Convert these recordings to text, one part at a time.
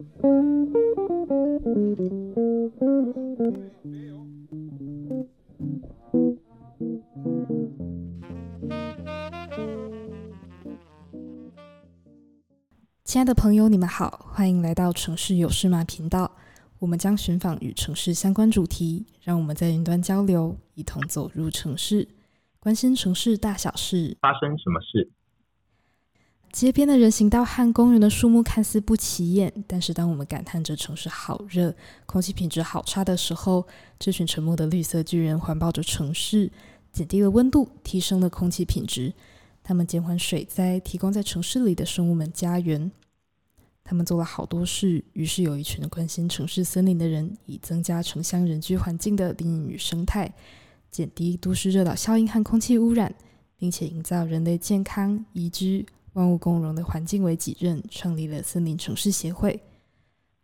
亲爱的朋友，你们好，欢迎来到城市有事吗频道。我们将寻访与城市相关主题，让我们在云端交流，一同走入城市，关心城市大小事。发生什么事？街边的人行道和公园的树木看似不起眼，但是当我们感叹着城市好热、空气品质好差的时候，这群沉默的绿色巨人环抱着城市，减低了温度，提升了空气品质。他们减缓水灾，提供在城市里的生物们家园。他们做了好多事，于是有一群关心城市森林的人，以增加城乡人居环境的林荫与生态，减低都市热岛效应和空气污染，并且营造人类健康、宜居、万物共荣的环境为己任，创立了森林城市协会。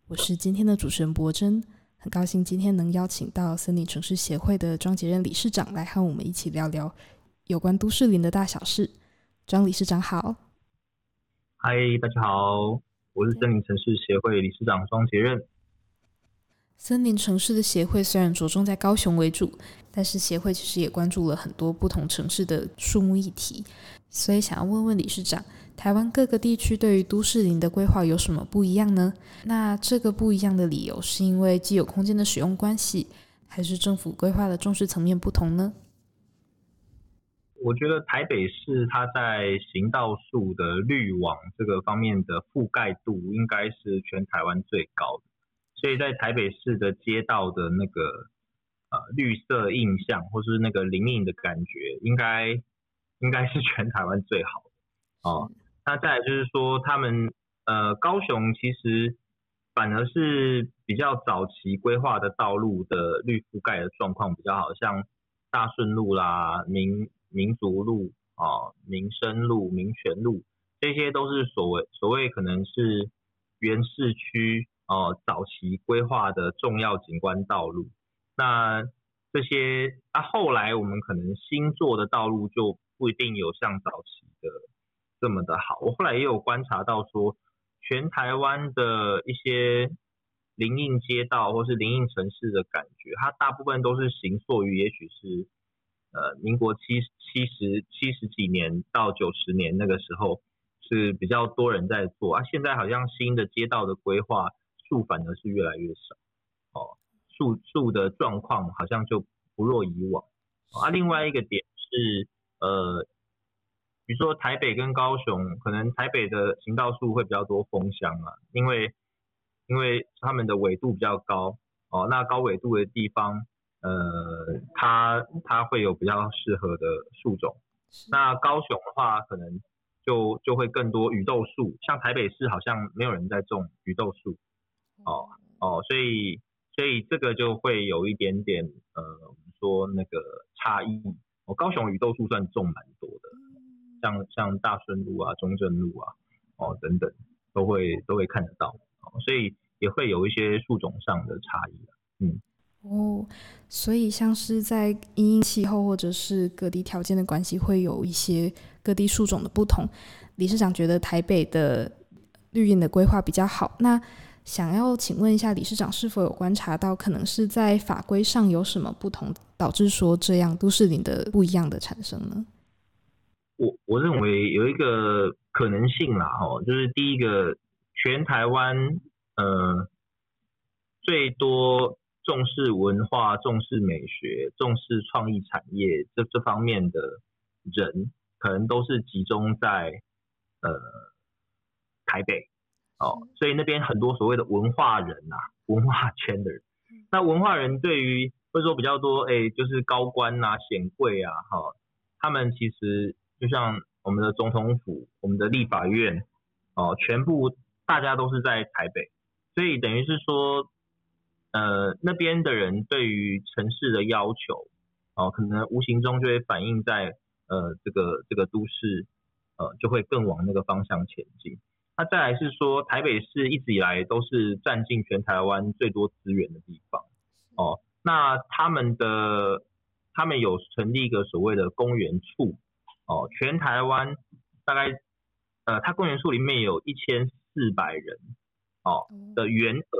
我是今天的主持人博真，很高兴今天能邀请到森林城市协会的庄杰任理事长来和我们一起聊聊有关都市林的大小事。庄理事长好。嗨，大家好。我是森林城市协会理事长庄杰任。森林城市的协会虽然着重在高雄为主，但是协会其实也关注了很多不同城市的树木议题。所以想要问问理事长，台湾各个地区对于都市林的规划有什么不一样呢？那这个不一样的理由是因为既有空间的使用关系，还是政府规划的重视层面不同呢？我觉得台北市它在行道树的绿网这个方面的覆盖度应该是全台湾最高的，所以在台北市的街道的那个呃绿色印象或是那个林荫的感觉，应该应该是全台湾最好的哦。那再来就是说，他们呃高雄其实反而是比较早期规划的道路的绿覆盖的状况比较好，像大顺路啦、民民族路啊、民生路、民权路，这些都是所谓所谓可能是原市区哦、早期规划的重要景观道路。那这些啊后来我们可能新做的道路就不一定有像早期的这么的好。我后来也有观察到说，全台湾的一些林荫街道或是林荫城市的感觉，它大部分都是形塑于也许是。呃，民国七七十七十几年到九十年那个时候是比较多人在做啊，现在好像新的街道的规划树反而是越来越少哦，树树的状况好像就不若以往啊。另外一个点是呃，比如说台北跟高雄，可能台北的行道树会比较多枫香啊，因为因为他们的纬度比较高哦，那高纬度的地方。呃，它它会有比较适合的树种。那高雄的话，可能就就会更多雨豆树。像台北市好像没有人在种雨豆树，哦哦，所以所以这个就会有一点点呃，我们说那个差异。哦，高雄雨豆树算种蛮多的，像像大顺路啊、中正路啊，哦等等，都会都会看得到。哦，所以也会有一些树种上的差异，嗯。哦，所以像是在因应气候或者是各地条件的关系，会有一些各地树种的不同。理事长觉得台北的绿荫的规划比较好，那想要请问一下理事长，是否有观察到可能是在法规上有什么不同，导致说这样都市林的不一样的产生呢？我我认为有一个可能性啦，哦，就是第一个，全台湾呃最多。重视文化、重视美学、重视创意产业这这方面的人，可能都是集中在呃台北哦，所以那边很多所谓的文化人呐、啊，文化圈的人。那文化人对于或者说比较多，哎、欸，就是高官啊、显贵啊，哈、哦，他们其实就像我们的总统府、我们的立法院哦，全部大家都是在台北，所以等于是说。呃，那边的人对于城市的要求，哦，可能无形中就会反映在呃这个这个都市，呃，就会更往那个方向前进。那再来是说，台北市一直以来都是占尽全台湾最多资源的地方，哦，那他们的他们有成立一个所谓的公园处，哦，全台湾大概呃，它公园处里面有一千四百人。哦的员额，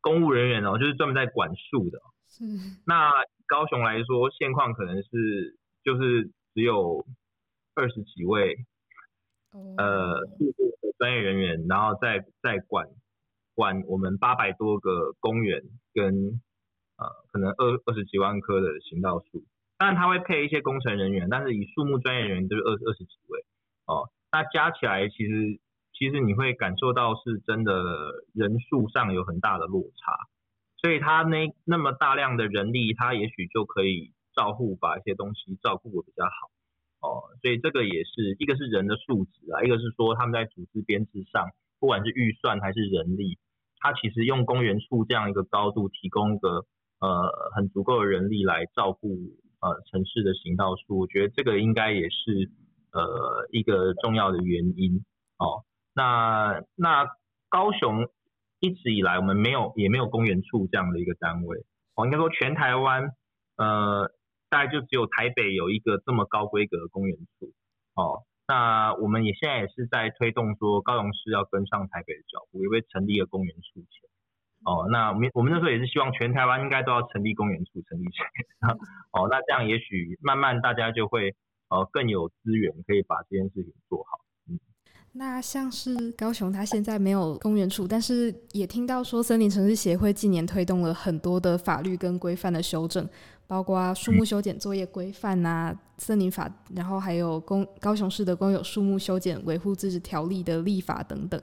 公务人员哦，就是专门在管树的。是。那高雄来说，现况可能是就是只有二十几位，呃，树木的专业人员，然后再再管管我们八百多个公园跟呃可能二二十几万棵的行道树。当然他会配一些工程人员，但是以树木专业人员就是二二十几位哦。那加起来其实其实你会感受到是真的人数上有很大的落差，所以他那那么大量的人力，他也许就可以照顾把一些东西照顾的比较好所以这个也是一个是人的素质啊，一个是说他们在组织编制上，不管是预算还是人力，他其实用公园处这样一个高度提供一个呃很足够的人力来照顾。呃，城市的行道树，我觉得这个应该也是呃一个重要的原因哦。那那高雄一直以来我们没有也没有公园处这样的一个单位哦，应该说全台湾呃大概就只有台北有一个这么高规格的公园处哦。那我们也现在也是在推动说高雄市要跟上台北的脚步，也会成立了公园处前。哦，那我们我们那时候也是希望全台湾应该都要成立公园处，成立起来。哦，那这样也许慢慢大家就会呃更有资源可以把这件事情做好。嗯，那像是高雄，它现在没有公园处，但是也听到说森林城市协会近年推动了很多的法律跟规范的修正，包括树木修剪作业规范啊、森林法，然后还有公高雄市的公有树木修剪维护自治条例的立法等等。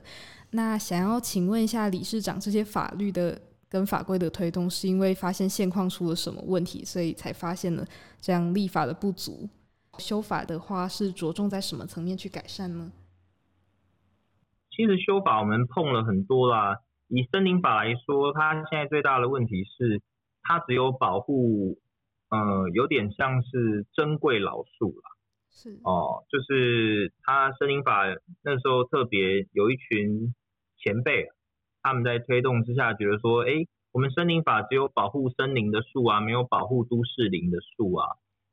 那想要请问一下理事长，这些法律的跟法规的推动，是因为发现现况出了什么问题，所以才发现了这样立法的不足？修法的话，是着重在什么层面去改善呢？其实修法我们碰了很多啦。以森林法来说，它现在最大的问题是，它只有保护，呃，有点像是珍贵老树啦。是哦，就是它森林法那时候特别有一群。前辈他们在推动之下，觉得说，哎，我们森林法只有保护森林的树啊，没有保护都市林的树啊，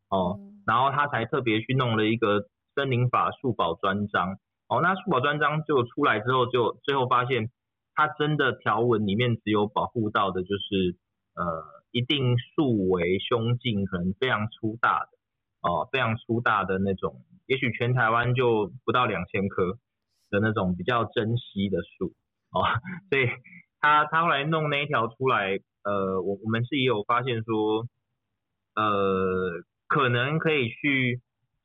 哦，然后他才特别去弄了一个森林法树保专章，哦，那树保专章就出来之后，就最后发现，它真的条文里面只有保护到的就是，呃，一定树为胸径可能非常粗大的，哦，非常粗大的那种，也许全台湾就不到两千棵的那种比较珍稀的树。哦，所以他他后来弄那一条出来，呃，我我们是也有发现说，呃，可能可以去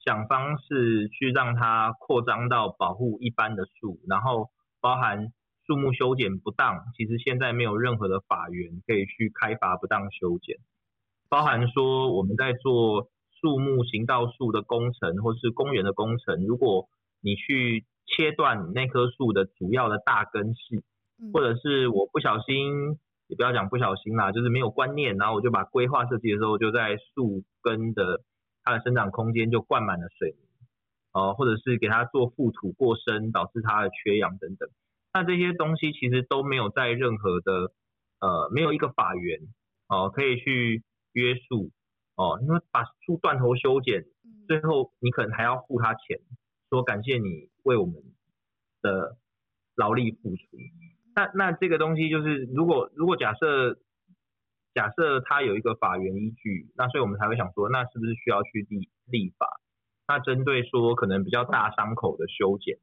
想方式去让它扩张到保护一般的树，然后包含树木修剪不当，其实现在没有任何的法源可以去开罚不当修剪，包含说我们在做树木行道树的工程或是公园的工程，如果你去。切断那棵树的主要的大根系，或者是我不小心，也不要讲不小心啦，就是没有观念，然后我就把规划设计的时候就在树根的它的生长空间就灌满了水泥，哦，或者是给它做覆土过深，导致它的缺氧等等。那这些东西其实都没有在任何的呃没有一个法源哦可以去约束哦，因为把树断头修剪，最后你可能还要付他钱。说感谢你为我们的劳力付出。那那这个东西就是，如果如果假设假设它有一个法源依据，那所以我们才会想说，那是不是需要去立立法？那针对说可能比较大伤口的修剪，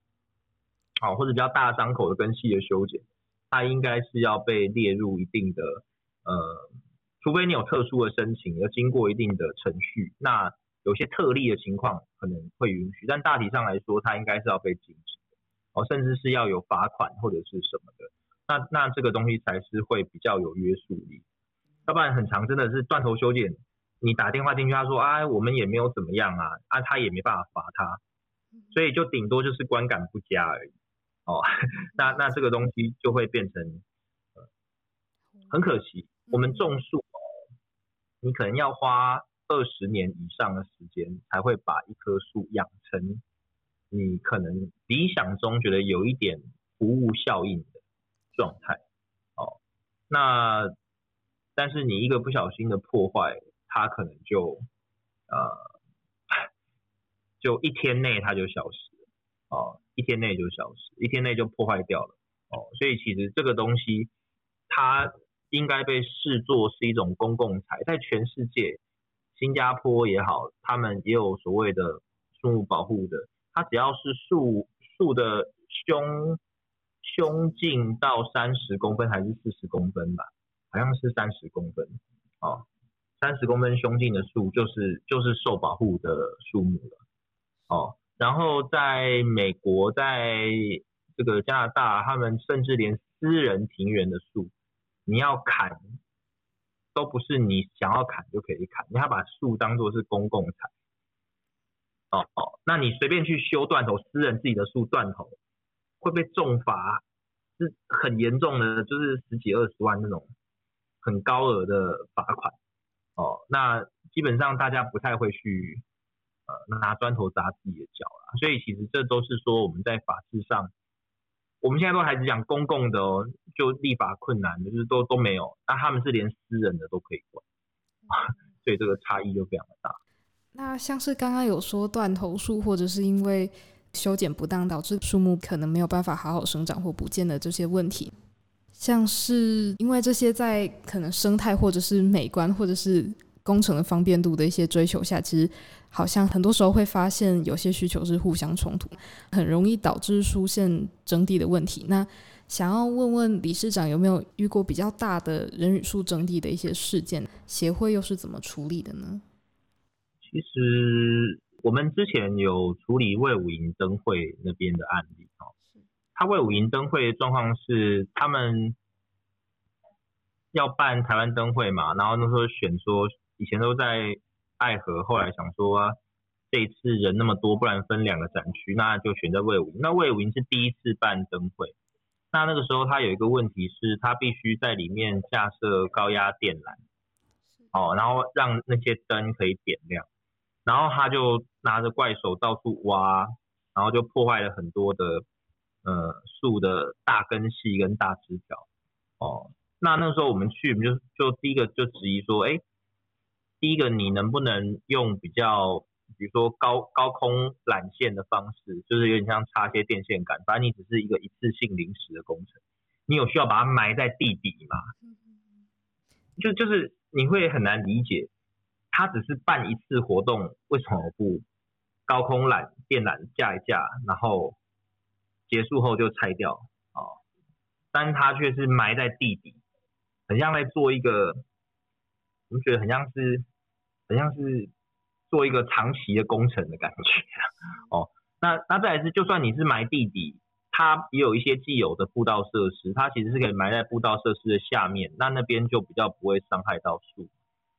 好，或者比较大伤口的根系的修剪，它应该是要被列入一定的呃，除非你有特殊的申请，要经过一定的程序，那。有些特例的情况可能会允许，但大体上来说，它应该是要被禁止的哦，甚至是要有罚款或者是什么的。那那这个东西才是会比较有约束力，要不然很长真的是断头修剪，你打电话进去，他说啊，我们也没有怎么样啊，啊，他也没办法罚他，所以就顶多就是观感不佳而已哦。那那这个东西就会变成，呃，很可惜，我们种树哦，你可能要花。二十年以上的时间才会把一棵树养成你可能理想中觉得有一点服务效应的状态，哦，那但是你一个不小心的破坏，它可能就呃就一天内它就消失了，哦，一天内就消失，一天内就破坏掉了，哦，所以其实这个东西它应该被视作是一种公共财，在全世界，新加坡也好，他们也有所谓的树木保护的，它只要是树树的胸胸径到三十公分还是四十公分吧，好像是三十公分，哦，三十公分胸径的树就是就是受保护的树木了，哦。然后在美国，在这个加拿大，他们甚至连私人庭园的树，你要砍，都不是你想要砍就可以砍，你要把树当作是公共财。哦哦，那你随便去修断头，私人自己的树断头，会被重罚，是很严重的，就是十几二十万那种很高额的罚款。哦，那基本上大家不太会去。呃，拿砖头砸自己的脚啦，所以其实这都是说我们在法制上，我们现在都还是讲公共的哦，就立法困难的，就是都都没有，那他们是连私人的都可以管，所以这个差异就非常的大。那像是刚刚有说断头树，或者是因为修剪不当导致树木可能没有办法好好生长或不见的这些问题，像是因为这些在可能生态或者是美观或者是工程的方便度的一些追求下，其实好像很多时候会发现有些需求是互相冲突，很容易导致出现征地的问题。那想要问问理事长有没有遇过比较大的人与树征地的一些事件，协会又是怎么处理的呢？其实我们之前有处理魏武营灯会那边的案例，他魏武营灯会的状况是他们要办台湾灯会嘛，然后那时候选说。以前都在爱河，后来想说、啊、这一次人那么多，不然分两个展区，那就选在魏武营。那魏武营是第一次办灯会，那那个时候他有一个问题是，他必须在里面架设高压电缆，哦，然后让那些灯可以点亮，然后他就拿着怪手到处挖，然后就破坏了很多的呃树的大根系跟大枝条，哦，那那时候我们去，我们就就第一个就质疑说，哎。第一个，你能不能用比较，比如说高高空缆线的方式，就是有点像插些电线杆，反正你只是一个一次性临时的工程，你有需要把它埋在地底吗？就就是你会很难理解，他只是办一次活动，为什么不高空缆电缆架一架，然后结束后就拆掉哦，但是他却是埋在地底，很像在做一个，我们觉得很像是。好像是做一个长期的工程的感觉 哦。那那再来是，就算你是埋地底，它也有一些既有的步道设施，它其实是可以埋在步道设施的下面，那那边就比较不会伤害到树。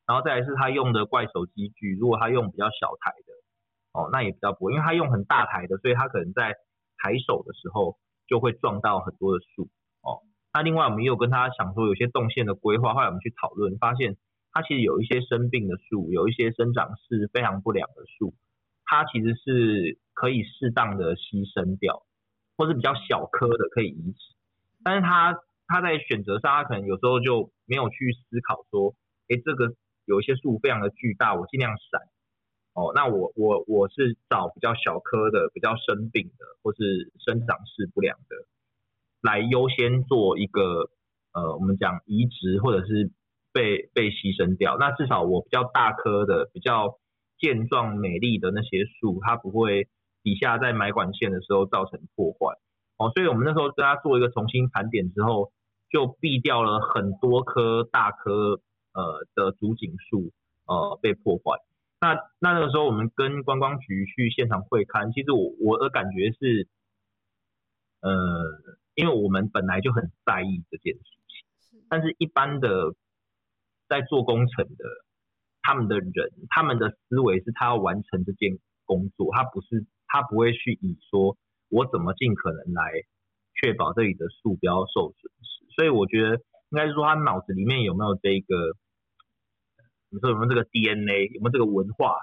然后再来是它用的怪手机具，如果它用比较小台的哦，那也比较不会，因为它用很大台的，所以它可能在抬手的时候就会撞到很多的树哦。那另外我们也有跟他想说，有些动线的规划，后来我们去讨论发现。它其实有一些生病的树，有一些生长是非常不良的树，它其实是可以适当的牺牲掉，或是比较小棵的可以移植。但是它它在选择上，它可能有时候就没有去思考说，哎，这个有一些树非常的巨大，我尽量闪。哦，那我我我是找比较小棵的、比较生病的，或是生长势不良的，来优先做一个呃，我们讲移植或者是。被被牺牲掉，那至少我比较大棵的、比较健壮美丽的那些树，它不会底下在埋管线的时候造成破坏。哦，所以我们那时候跟他做一个重新盘点之后，就避掉了很多棵大棵呃的竹锦树呃被破坏。那那那个时候我们跟观光局去现场会勘，其实我我的感觉是，呃，因为我们本来就很在意这件事情，但是一般的。在做工程的，他们的人，他们的思维是他要完成这件工作，他不是他不会去以说我怎么尽可能来确保这里的树不要受损失。所以我觉得应该是说他脑子里面有没有这个，你说有没有这个 DNA，有没有这个文化，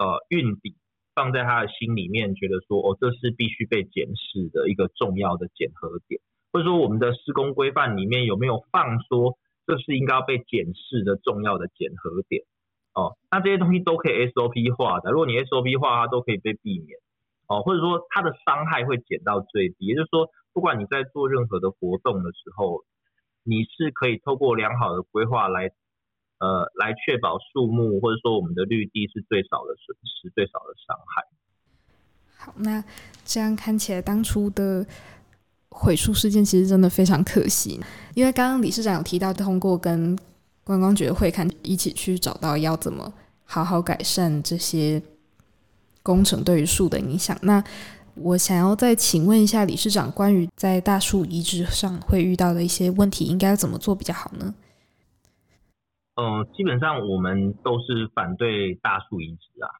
呃，运底放在他的心里面，觉得说哦，这是必须被检视的一个重要的检核点，或者说我们的施工规范里面有没有放说。这是应该要被检视的重要的检核点哦。那这些东西都可以 SOP 化的，如果你 SOP 化，它都可以被避免哦，或者说它的伤害会减到最低。也就是说，不管你在做任何的活动的时候，你是可以透过良好的规划来，呃，来确保树木或者说我们的绿地是最少的损失、最少的伤害。好，那这样看起来，当初的毁树事件其实真的非常可惜，因为刚刚理事长有提到，通过跟观光局的会看一起去找到要怎么好好改善这些工程对于树的影响。那我想要再请问一下理事长，关于在大树移植上会遇到的一些问题，应该怎么做比较好呢？嗯、基本上我们都是反对大树移植啊，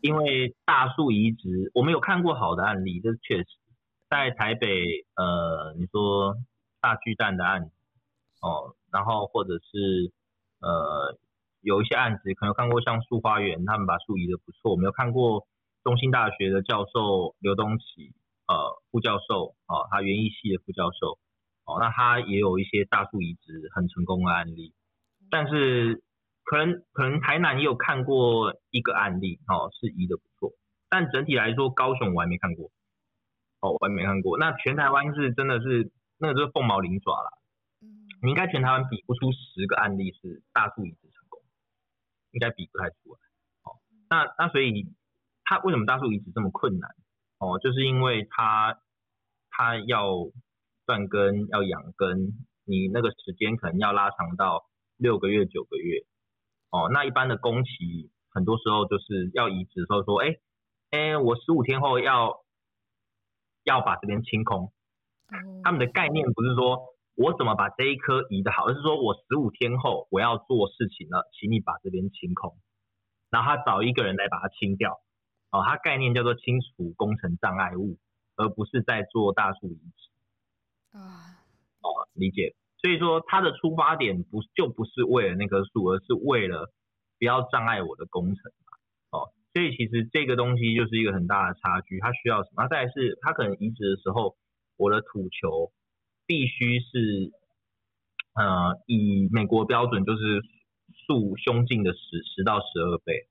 因为大树移植，我们有看过好的案例，这确实，在台北，呃，你说大巨蛋的案子，哦，然后或者是呃有一些案子，可能看过像树花园，他们把树移的不错，我们有看过。中兴大学的教授刘东启，呃，副教授，啊、哦，他园艺系的副教授，哦，那他也有一些大树移植很成功的案例，但是可能可能台南也有看过一个案例，哦，是移的不错，但整体来说，高雄我还没看过，哦，我还没看过，那全台湾是真的是那个就是凤毛麟爪啦，你应该全台湾比不出十个案例是大树移植成功，应该比不太出来，哦，那那所以。它为什么大树移植这么困难？哦，就是因为它它要断根、要养根，你那个时间可能要拉长到六个月、九个月。哦，那一般的工期，很多时候就是要移植的时候说，哎哎，我十五天后要要把这边清空。他们的概念不是说我怎么把这一颗移的好，而是说我十五天后我要做事情了，请你把这边清空，然后他找一个人来把它清掉。哦，它概念叫做清除工程障碍物，而不是在做大树移植。啊，哦，理解。所以说，它的出发点不就不是为了那棵树，而是为了不要障碍我的工程嘛。哦，所以其实这个东西就是一个很大的差距。它需要什么？再来是它可能移植的时候，我的土球必须是，呃，以美国标准就是树胸径的十十到十二倍。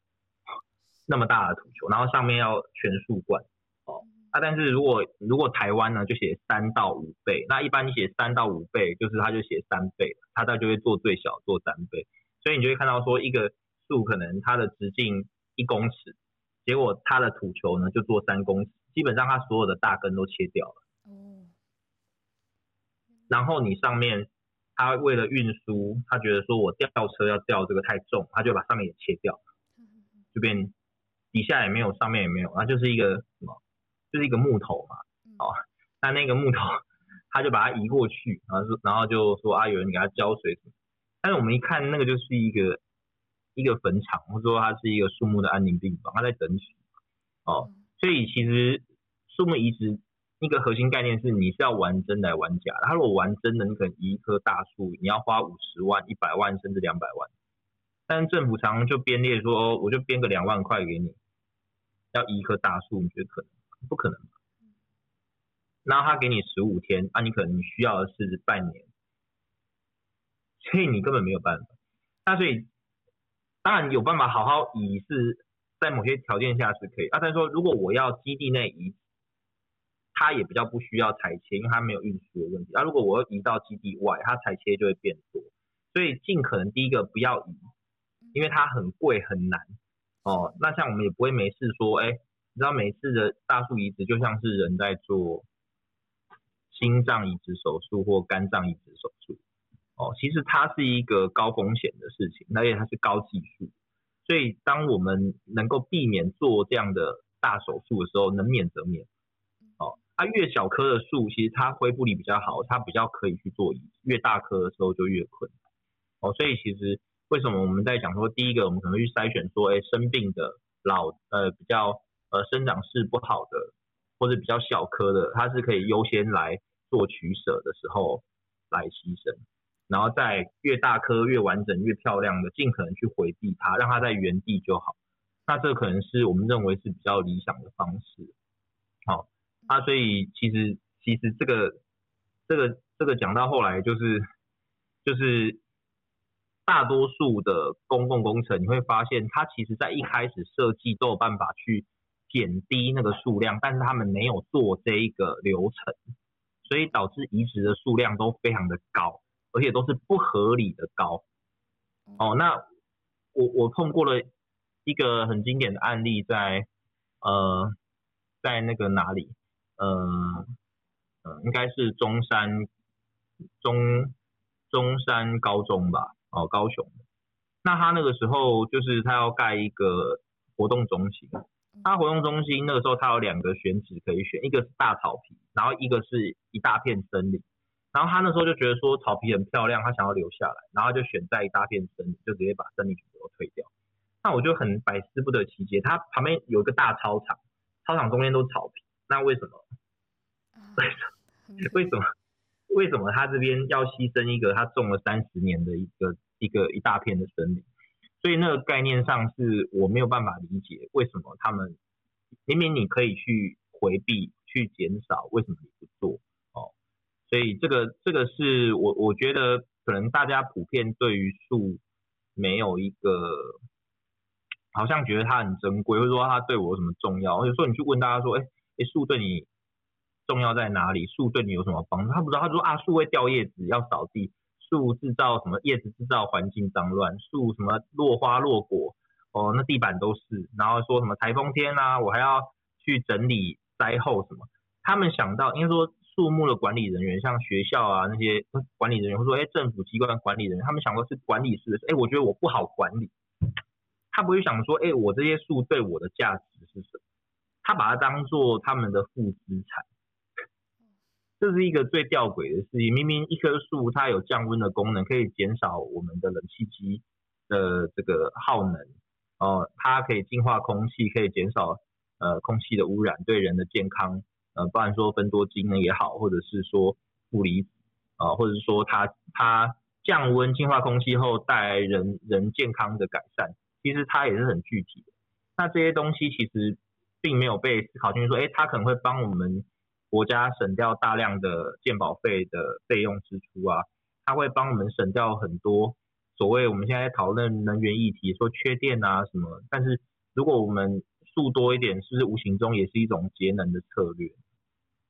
那么大的土球，然后上面要全树冠，哦，啊，但是如果如果台湾呢，就写三到五倍，那一般你写三到五倍，就是它就写三倍，他他就会做最小做三倍，所以你就会看到说一个树可能它的直径一公尺，结果它的土球呢就做三公尺，基本上它所有的大根都切掉了，哦，然后你上面它为了运输，他觉得说我吊车要吊这个太重，他就把上面也切掉，就变。底下也没有，上面也没有，那就是一个什么，就是一个木头嘛，哦，那那个木头，他就把它移过去，然后说，然后就说啊，有人给他浇水什么，但是我们一看，那个就是一个一个坟场，或者说它是一个树木的安宁病房，它在等死，哦，所以其实树木移植一个核心概念是你是要玩真的还玩假的，他如果玩真的，你可能移一棵大树，你要花五十万、一百万甚至两百万，但是政府常常就编列说，哦，我就编个两万块给你。要移一棵大树，你觉得可能吗？不可能。然后他给你十五天，啊、你可能需要的是半年，所以你根本没有办法。那所以当然有办法好好移，是在某些条件下是可以。啊，但是说如果我要基地内移，它也比较不需要裁切，因为它没有运输的问题。啊，如果我要移到基地外，它裁切就会变多。所以尽可能第一个不要移，因为它很贵很难。哦，那像我们也不会没事说，哎，你知道每次的大树移植就像是人在做心脏移植手术或肝脏移植手术，哦，其实它是一个高风险的事情，而且它是高技术，所以当我们能够避免做这样的大手术的时候，能免则免。哦，它、越小棵的树，其实它恢复力比较好，它比较可以去做移植，越大棵的时候就越困难。哦，所以其实。为什么我们在讲说，第一个我们可能去筛选说，哎，生病的老呃比较呃生长势不好的，或者比较小棵的，它是可以优先来做取舍的时候来牺牲，然后在越大棵越完整越漂亮的，尽可能去回避它，让它在原地就好。那这可能是我们认为是比较理想的方式。好，那所以其实其实这个这个这个讲到后来就是就是。大多数的公共工程，你会发现，它其实在一开始设计都有办法去减低那个数量，但是他们没有做这一个流程，所以导致移植的数量都非常的高，而且都是不合理的高。哦，那我我碰过了一个很经典的案例在，在呃，在那个哪里？呃呃，应该是中山中中山高中吧？哦，高雄。那他那个时候就是他要盖一个活动中心，他活动中心那个时候他有两个选址可以选，一个是大草皮，然后一个是一大片森林。然后他那时候就觉得说草皮很漂亮，他想要留下来，然后就选在一大片森林，就直接把森林全部都退掉。那我就很百思不得其解，他旁边有一个大操场，操场中间都是草皮，那为什么？为什么？为什么？为什么他这边要牺牲一个他种了三十年的一个一个一大片的森林？所以那个概念上是我没有办法理解，为什么他们明明你可以去回避、去减少，为什么你不做哦？所以这个这个是我我觉得可能大家普遍对于树没有一个，好像觉得它很珍贵，或者说它对我有什么重要，或者说你去问大家说，哎哎，树对你重要在哪里？树对你有什么帮助？他不知道，他说啊，树会掉叶子，要扫地，树制造什么叶子制造环境脏乱，树什么落花落果，哦，那地板都是，然后说什么台风天啊，我还要去整理灾后什么，他们想到应该说。树木的管理人员，像学校啊那些管理人员，或说哎政府机关的管理人员，他们想的是管理式的，哎，我觉得我不好管理，他不会想说，哎，我这些树对我的价值是什么？他把它当做他们的负资产，这是一个最吊诡的事情。明明一棵树它有降温的功能，可以减少我们的冷气机的这个耗能，哦，它可以净化空气，可以减少呃空气的污染，对人的健康。呃，不然说分多精呢也好，或者是说负离子啊，或者是说它它降温净化空气后带来人人健康的改善，其实它也是很具体的。那这些东西其实并没有被思考进去，说，哎，它可能会帮我们国家省掉大量的健保费的费用支出啊，它会帮我们省掉很多所谓我们现在讨论能源议题，说缺电啊什么。但是如果我们树多一点，是不是无形中也是一种节能的策略？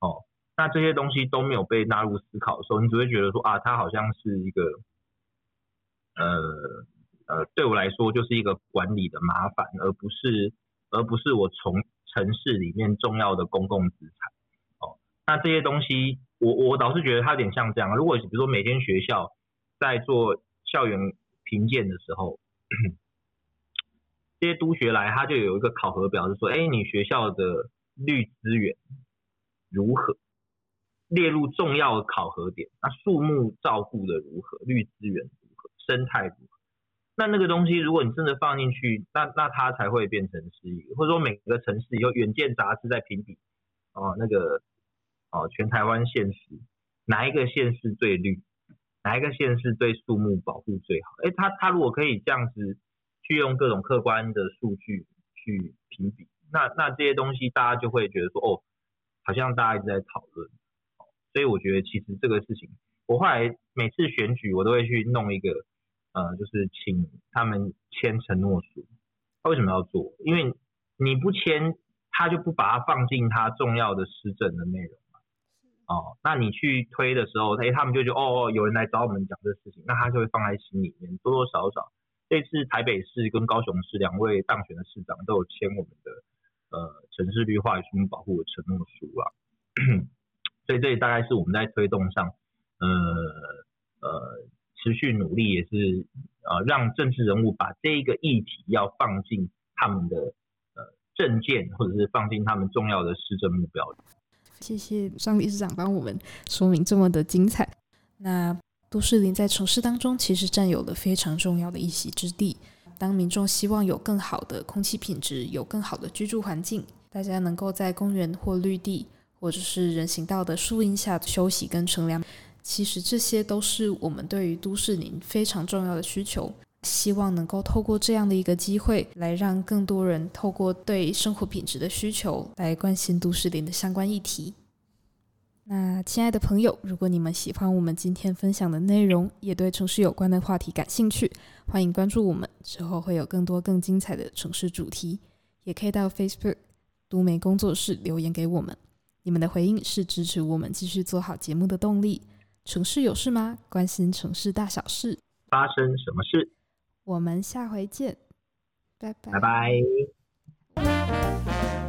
哦，那这些东西都没有被纳入思考的时候，你只会觉得说啊，它好像是一个，呃呃，对我来说就是一个管理的麻烦，而不是而不是我从城市里面重要的公共资产。那这些东西，我我倒是觉得它有点像这样。如果比如说每间学校在做校园评鉴的时候，这些督学来，他就有一个考核表，是说，哎，你学校的绿资源。如何列入重要考核点？那树木照顾的如何？绿资源如何？生态如何？那那个东西，如果你真的放进去，那那它才会变成是一个，或者说每个城市有远见杂志在评比，哦，那个哦，全台湾县市哪一个县市最绿？哪一个县市对树木保护最好？哎，他他如果可以这样子去用各种客观的数据去评比，那那这些东西大家就会觉得说，哦。好像大家一直在讨论，所以我觉得其实这个事情，我后来每次选举我都会去弄一个，呃，就是请他们签承诺书。他为什么要做？因为你不签，他就不把它放进他重要的施政的内容。哦，那你去推的时候，哎，他们就觉得哦哦，有人来找我们讲这事情，那他就会放在心里面，多多少少。这次台北市跟高雄市两位当选的市长都有签我们的。呃，城市绿化与树木保护的承诺书啊，所以这大概是我们在推动上，呃呃，持续努力，也是呃让政治人物把这一个议题要放进他们的呃政见，或者是放进他们重要的施政目标里。谢谢张理事长帮我们说明这么的精彩。那都市林在城市当中其实占有了非常重要的一席之地。当民众希望有更好的空气品质，有更好的居住环境，大家能够在公园或绿地，或者是人行道的树荫下休息跟乘凉，其实这些都是我们对于都市林非常重要的需求。希望能够透过这样的一个机会，来让更多人透过对生活品质的需求，来关心都市林的相关议题。那亲爱的朋友，如果你们喜欢我们今天分享的内容，也对城市有关的话题感兴趣，欢迎关注我们，之后会有更多更精彩的城市主题。也可以到 Facebook 都媒工作室留言给我们。你们的回应是支持我们继续做好节目的动力。城市有事吗？关心城市大小事，发生什么事？我们下回见拜拜。